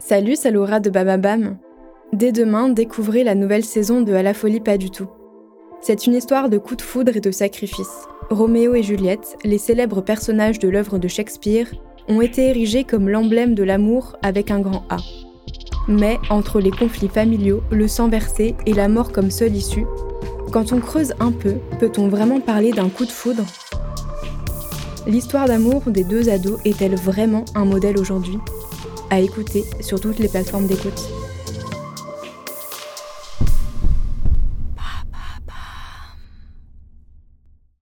Salut, c'est Laura de Bababam. Dès demain, découvrez la nouvelle saison de À la folie pas du tout. C'est une histoire de coups de foudre et de sacrifice. Roméo et Juliette, les célèbres personnages de l'œuvre de Shakespeare, ont été érigés comme l'emblème de l'amour avec un grand A. Mais entre les conflits familiaux, le sang versé et la mort comme seule issue, quand on creuse un peu, peut-on vraiment parler d'un coup de foudre? L'histoire d'amour des deux ados est-elle vraiment un modèle aujourd'hui? À écouter sur toutes les plateformes d'écoute.